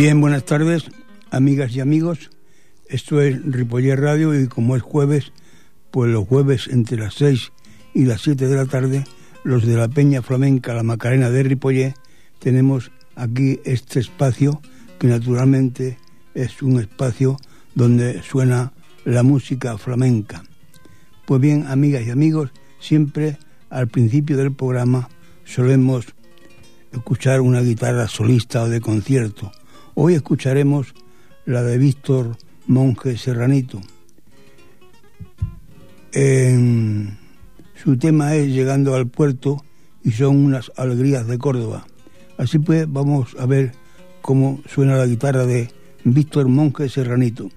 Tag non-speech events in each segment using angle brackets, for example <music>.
Bien, buenas tardes, amigas y amigos. Esto es Ripoller Radio y como es jueves, pues los jueves entre las 6 y las 7 de la tarde, los de la Peña Flamenca La Macarena de Ripoller, tenemos aquí este espacio que naturalmente es un espacio donde suena la música flamenca. Pues bien, amigas y amigos, siempre al principio del programa solemos escuchar una guitarra solista o de concierto. Hoy escucharemos la de Víctor Monje Serranito. su tema es Llegando al puerto y son unas alegrías de Córdoba. Así pues, vamos a ver cómo suena la guitarra de Víctor Monje Serranito.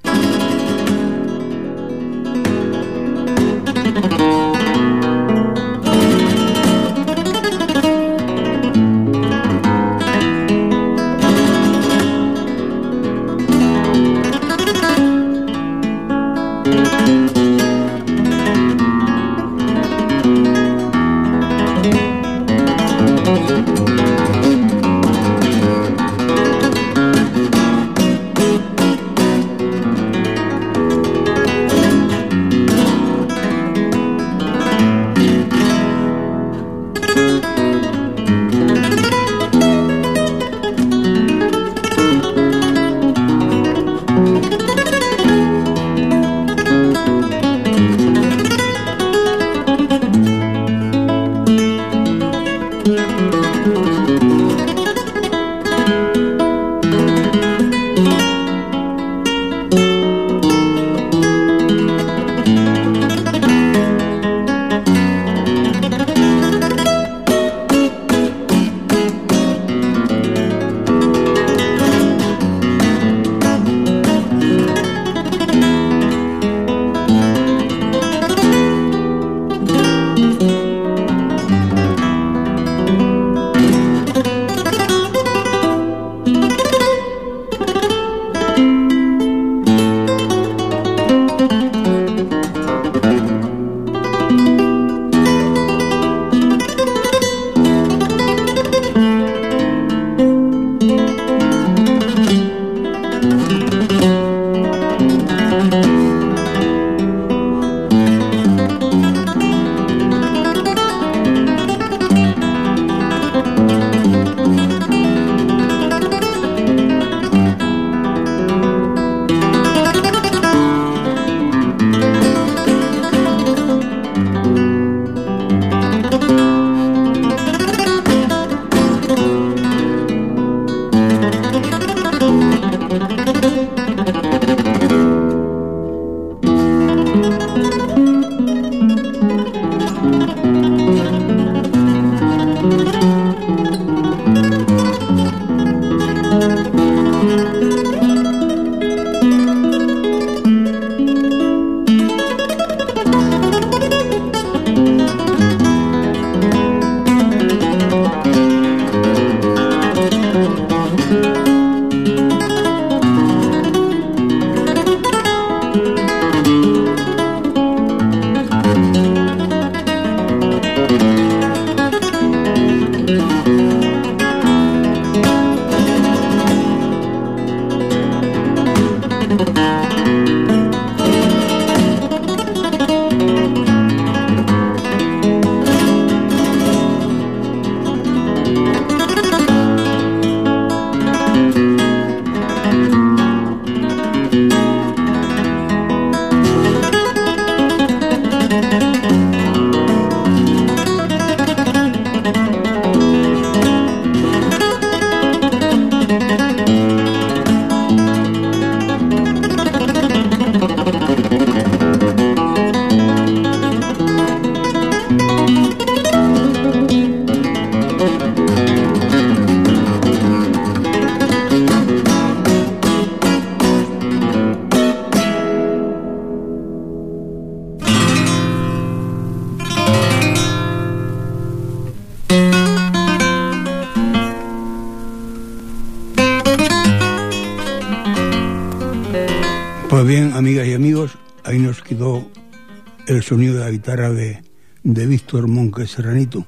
Sonido de la guitarra de, de Víctor Monque Serranito.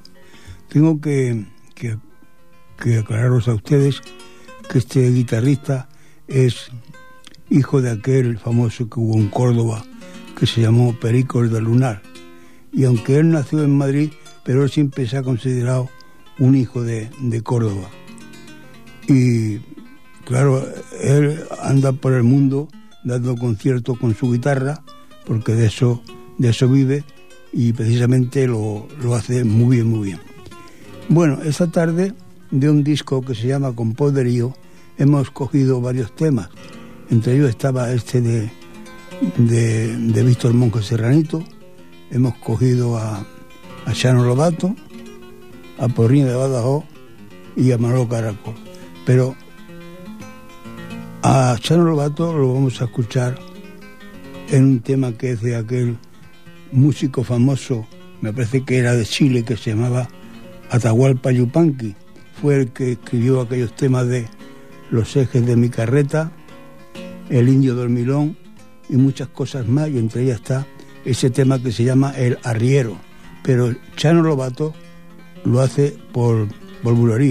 Tengo que, que, aclararos a ustedes que este guitarrista es hijo de aquel famoso que hubo en Córdoba que se llamó Perico de Lunar. Y aunque él nació en Madrid, pero él siempre se ha considerado un hijo de, de Córdoba. Y claro, él anda por el mundo dando conciertos con su guitarra, porque de eso, de eso vive y precisamente lo, lo hace muy bien, muy bien. Bueno, esta tarde de un disco que se llama Con Poderío hemos cogido varios temas. Entre ellos estaba este de, de, Víctor Monjo Serranito, hemos cogido a, a Chano Lobato, a Porrín de Badajoz y a Manolo Caracol. Pero a Chano Lobato lo vamos a escuchar en un tema que es de aquel músico famoso, me parece que era de Chile, que se llamaba Atahualpa Yupanqui. Fue el que escribió aquellos temas de Los ejes de mi carreta, El indio dormilón y muchas cosas más, y entre ellas está ese tema que se llama El arriero. Pero Chano Lobato lo hace por, por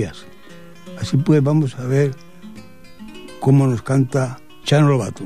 Así pues, vamos a ver cómo nos canta Chano Lobato.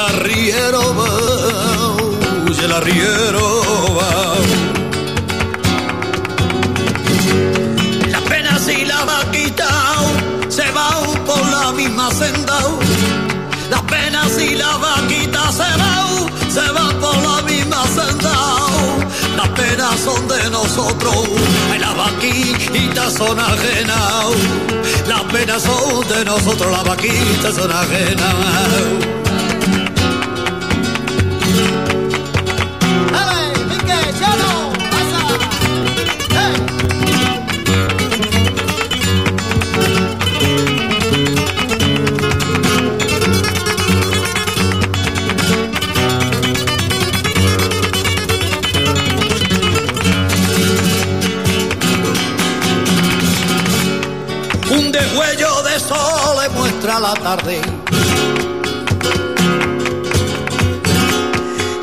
arriero va, y el arriero va. La pena si la vaquita se va por la misma senda. La pena si la vaquita se va, se va por la misma senda. Las penas son de nosotros, ay, las vaquitas son ajenas. Las penas son de nosotros, la vaquita son ajenas.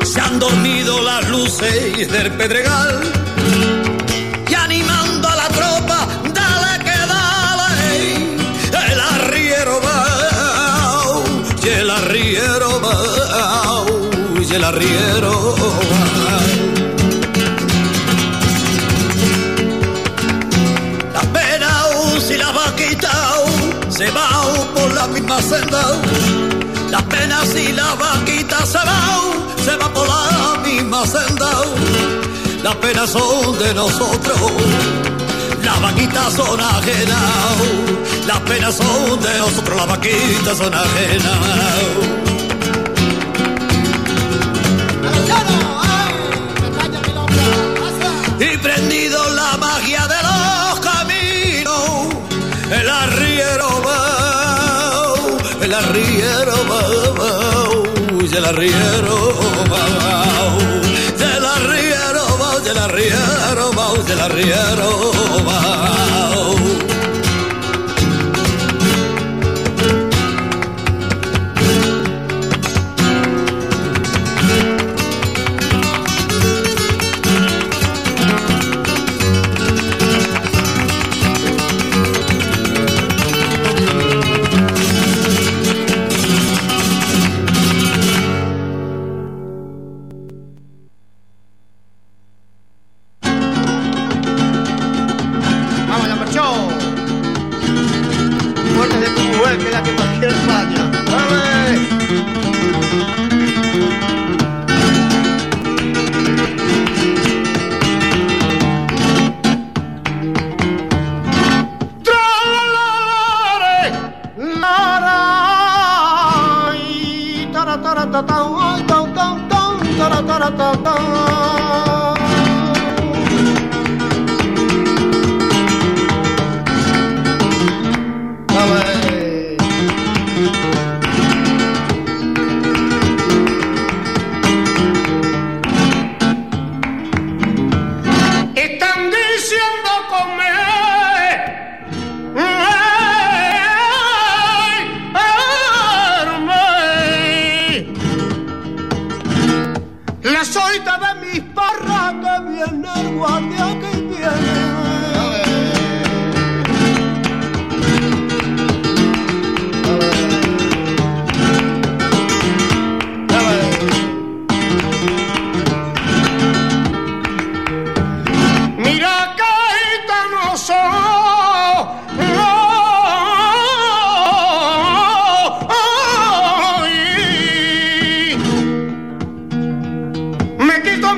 Se han dormido las luces del Pedregal y animando a la tropa, dale que dale, el arriero va, y el arriero va, y el arriero va. La misma senda. Las penas y la vaquita se van, se va por la misma senda. Las penas son de nosotros, las vaquitas son ajenas. Las penas son de nosotros, las vaquitas son ajenas. Arriero va, el arriero va, el arriero, va del arriero, va.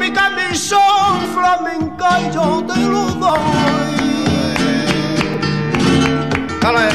mi camisón flamenca y yo te lo doy. Dale.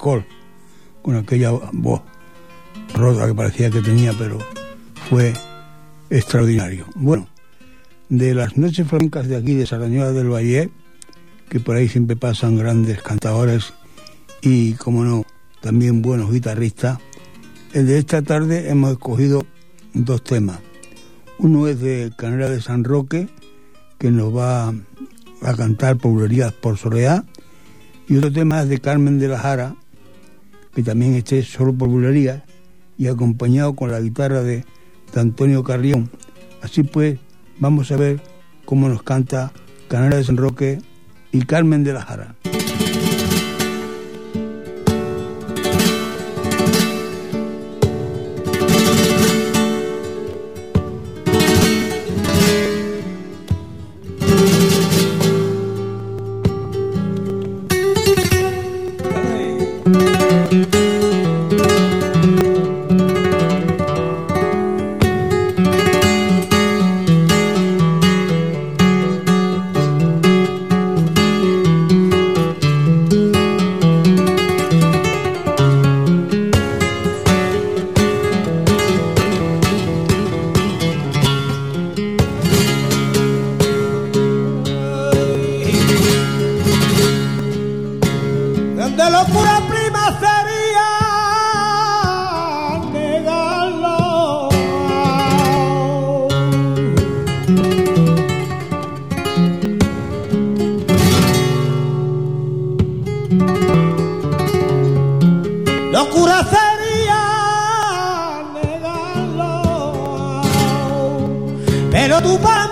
Caracol, con aquella voz rota que parecía que tenía, pero fue extraordinario. Bueno, de las noches flamencas de aquí, de Sarañola del Valle, que por ahí siempre pasan grandes cantadores y, como no, también buenos guitarristas, el de esta tarde hemos escogido dos temas. Uno es de Canela de San Roque, que nos va a cantar Poblerías por Soleá, y otro tema es de Carmen de la Jara, que también esté solo por bulerías y acompañado con la guitarra de, Antonio Carrión. Así pues, vamos a ver cómo nos canta Canela de San Roque y Carmen de la Jara. Locura sería negarlo, pero tu padre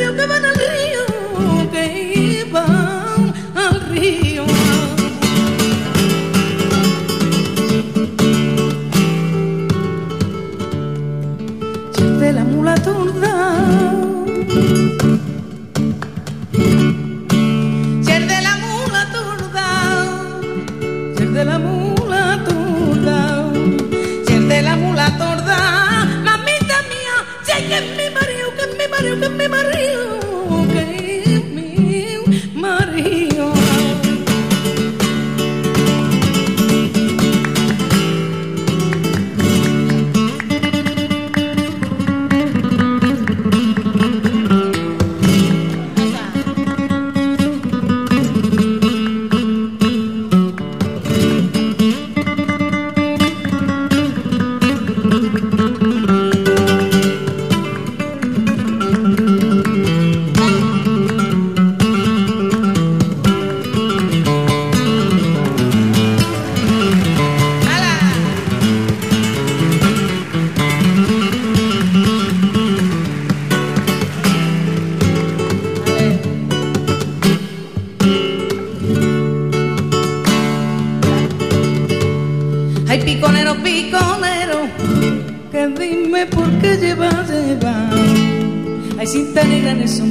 que van al río, que van al es mi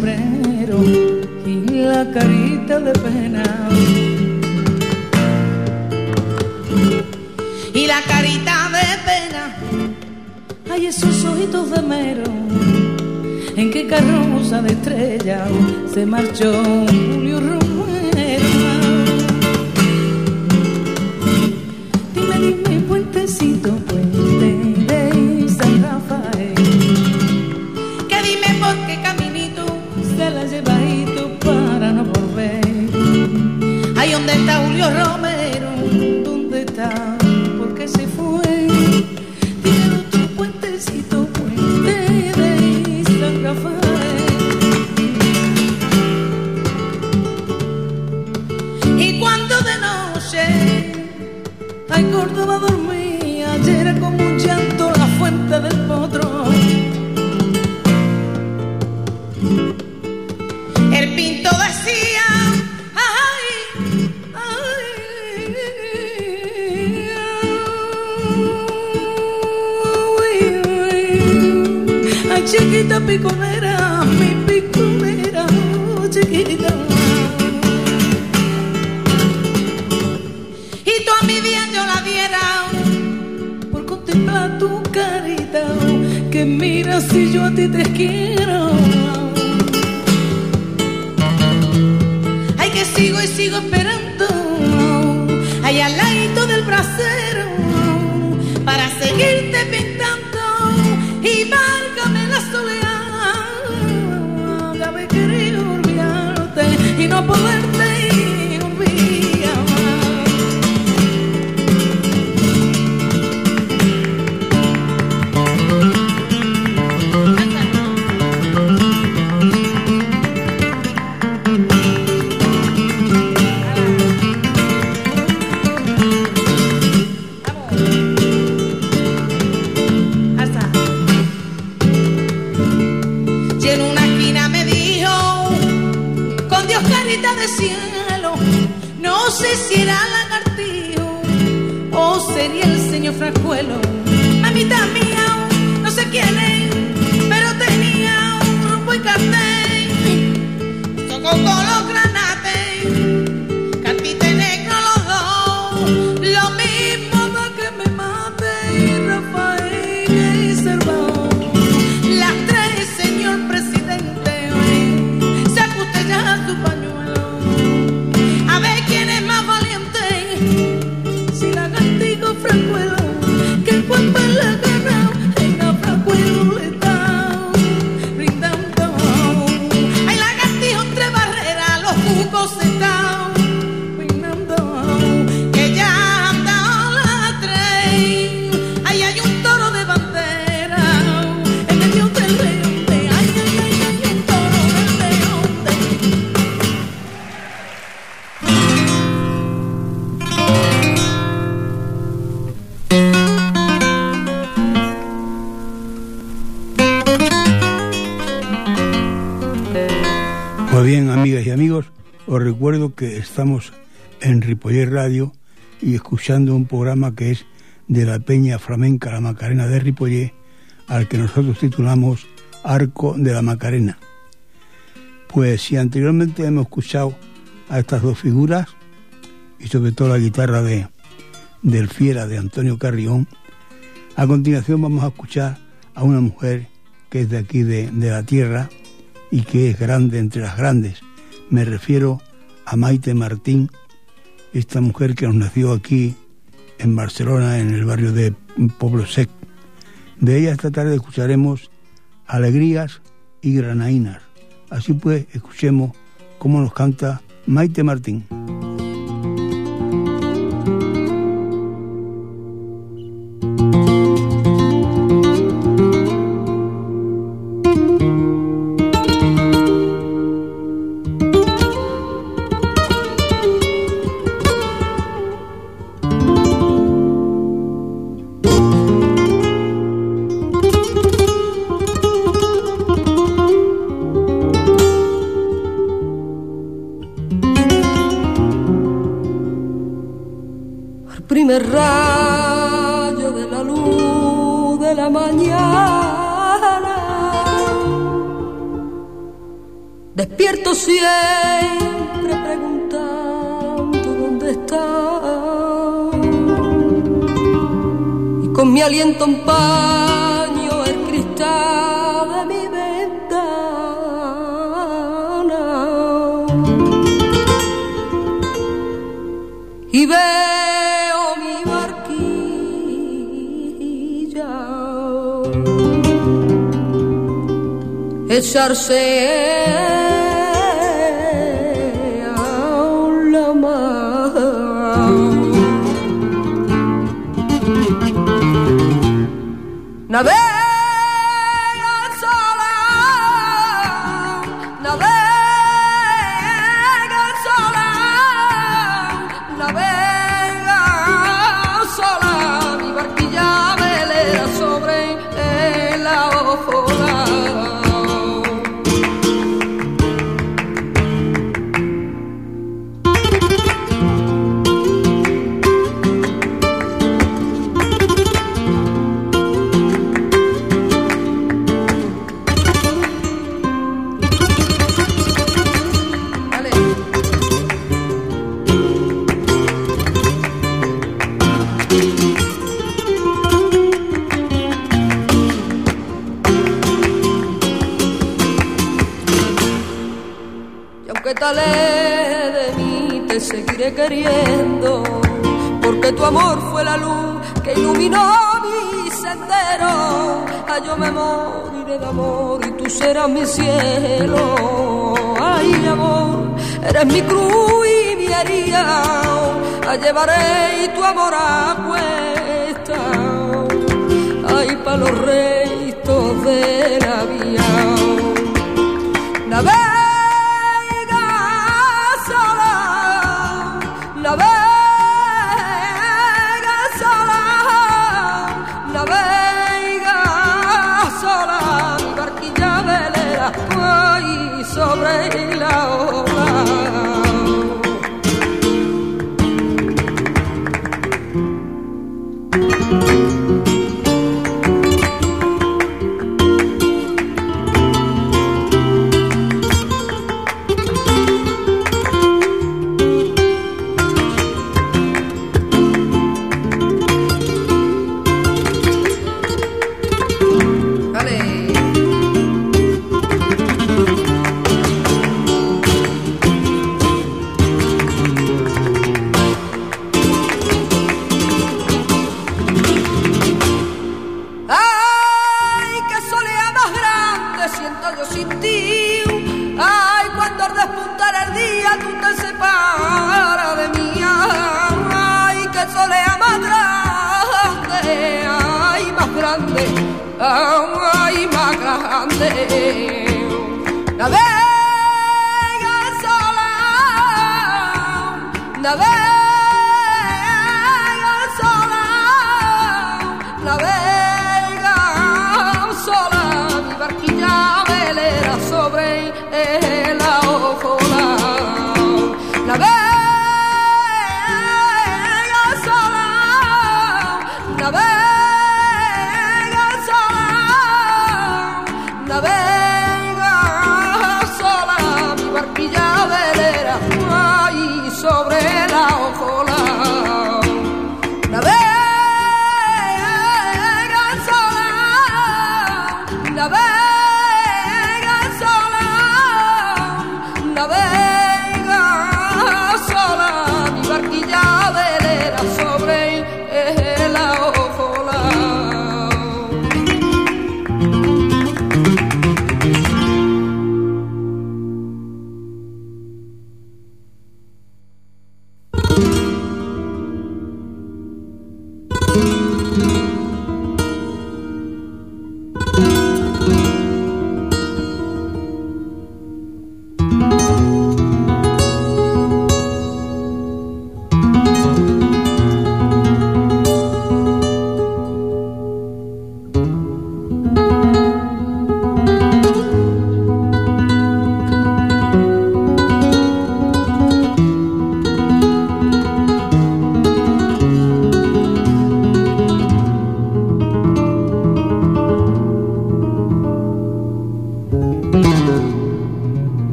sombrero y la carita de pena. Y la carita de pena, hay esos ojitos de mero. En qué carroza de estrella se marchó Julio. Romero, ¿dónde está? Chiquita piconera, mi piconera, oh, chiquita. y tú a mi bien yo la diera por contemplar tu carita que mira si yo a ti te quiero ay que sigo y sigo esperando y no poderte no sé si era lagartijo o sería el señor Franjuelo. Mamita mía, barreras, recuerdo que estamos en Ripoller Radio y escuchando un programa que es de la Peña Flamenca La Macarena de Ripoller, al que nosotros titulamos Arco de la Macarena. Pues si anteriormente hemos escuchado a estas dos figuras, y sobre todo la guitarra de, del Fiera de Antonio Carrión, a continuación vamos a escuchar a una mujer que es de aquí de, de la tierra y que es grande entre las grandes. Me refiero a Maite Martín, esta mujer que nos nació aquí en Barcelona, en el barrio de Pueblo Sec. De ella esta tarde escucharemos Alegrías y Granaínas. Así pues, escuchemos cómo nos canta Maite Martín. Mi aliento empaño el cristal de mi ventana. Y veo mi barquilla echarse seguiré queriendo, porque tu amor fue la luz que iluminó mi sendero. Ay, yo me moriré de amor y tú serás mi cielo. Ay, amor, eres mi cruz y mi herida. La llevaré y tu amor a cuesta. Ay, pa' los restos de la vía.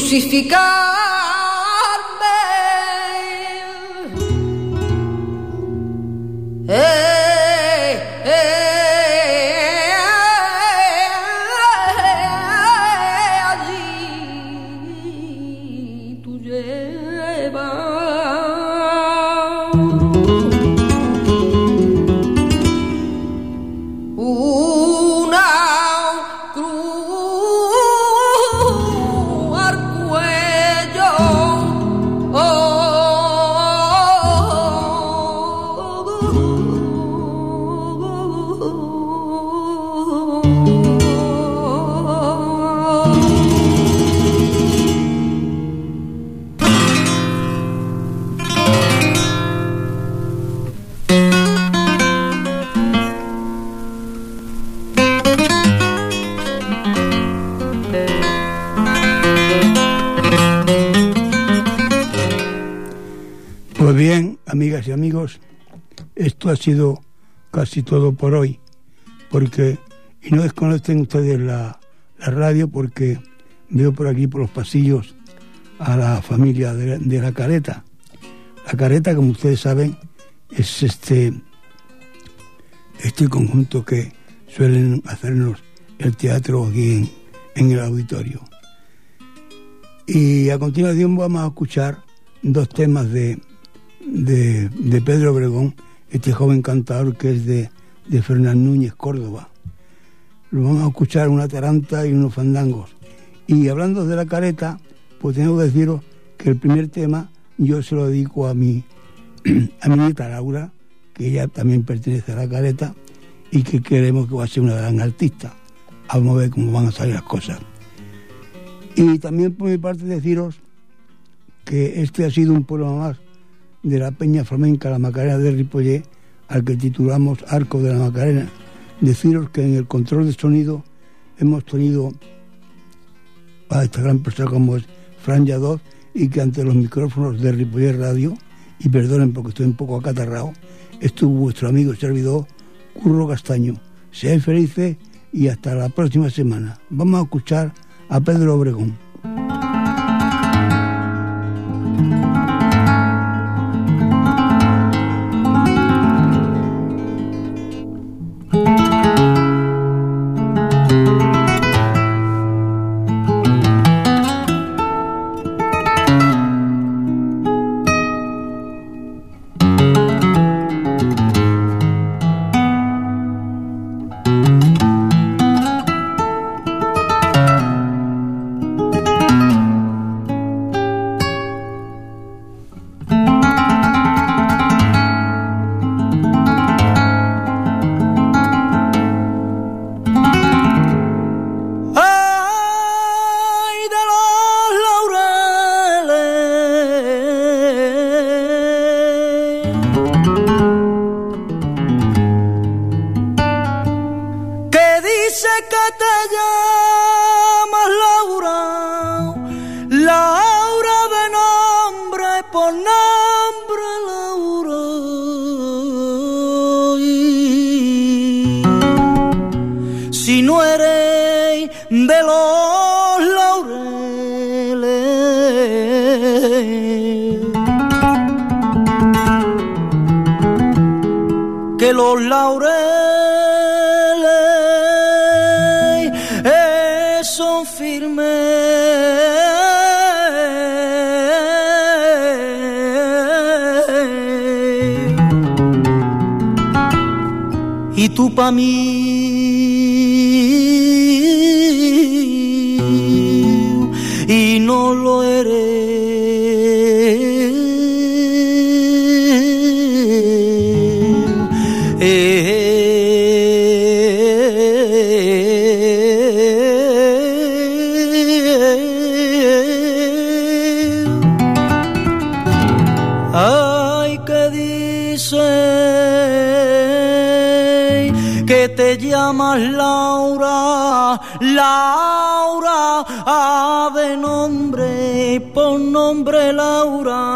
Ρουσιστικά Ooh. Ha sido casi todo por hoy, porque, y no desconocen ustedes la, radio, porque veo por aquí, por los pasillos, a la familia de, la careta. La careta, como ustedes saben, es este, este conjunto que suelen hacernos el teatro aquí en, en el auditorio. Y a continuación vamos a escuchar dos temas de, de, de Pedro Obregón este joven cantador que es de, de Fernán Núñez, Córdoba. Lo vamos a escuchar una taranta y unos fandangos. Y hablando de la careta, pues tengo que deciros que el primer tema yo se lo dedico a mi, <clears throat> a mi nieta Laura, que ella también pertenece a la careta y que queremos que va a ser una gran artista. Vamos a ver cómo van a salir las cosas. Y también por mi parte deciros que este ha sido un pueblo más de la Peña Flamenca La Macarena de Ripollet, al que titulamos Arco de la Macarena. Deciros que en el control de sonido hemos tenido a esta gran persona como es Fran Yadot y que ante los micrófonos de Ripollet Radio, y perdonen porque estoy un poco acatarrado, estuvo vuestro amigo y servidor Curro Castaño. Sean felices y hasta la próxima semana. Vamos a escuchar a Pedro Obregón. laurelei e son firme. E tu para mim llamas Laura, Laura, ave nombre, pon nombre Laura.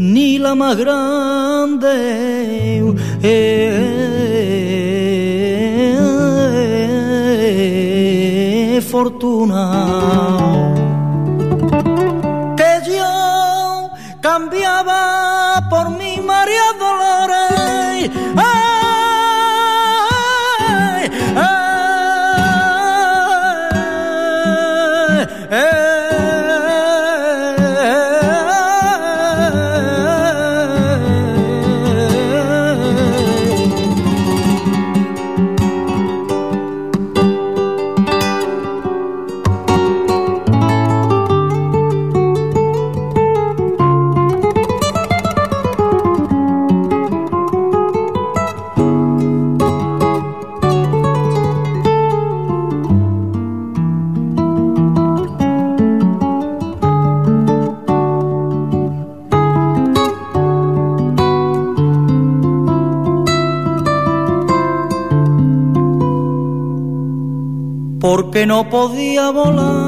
ni la más grande. Eh, eh, eh, fortuna. que no podía volar.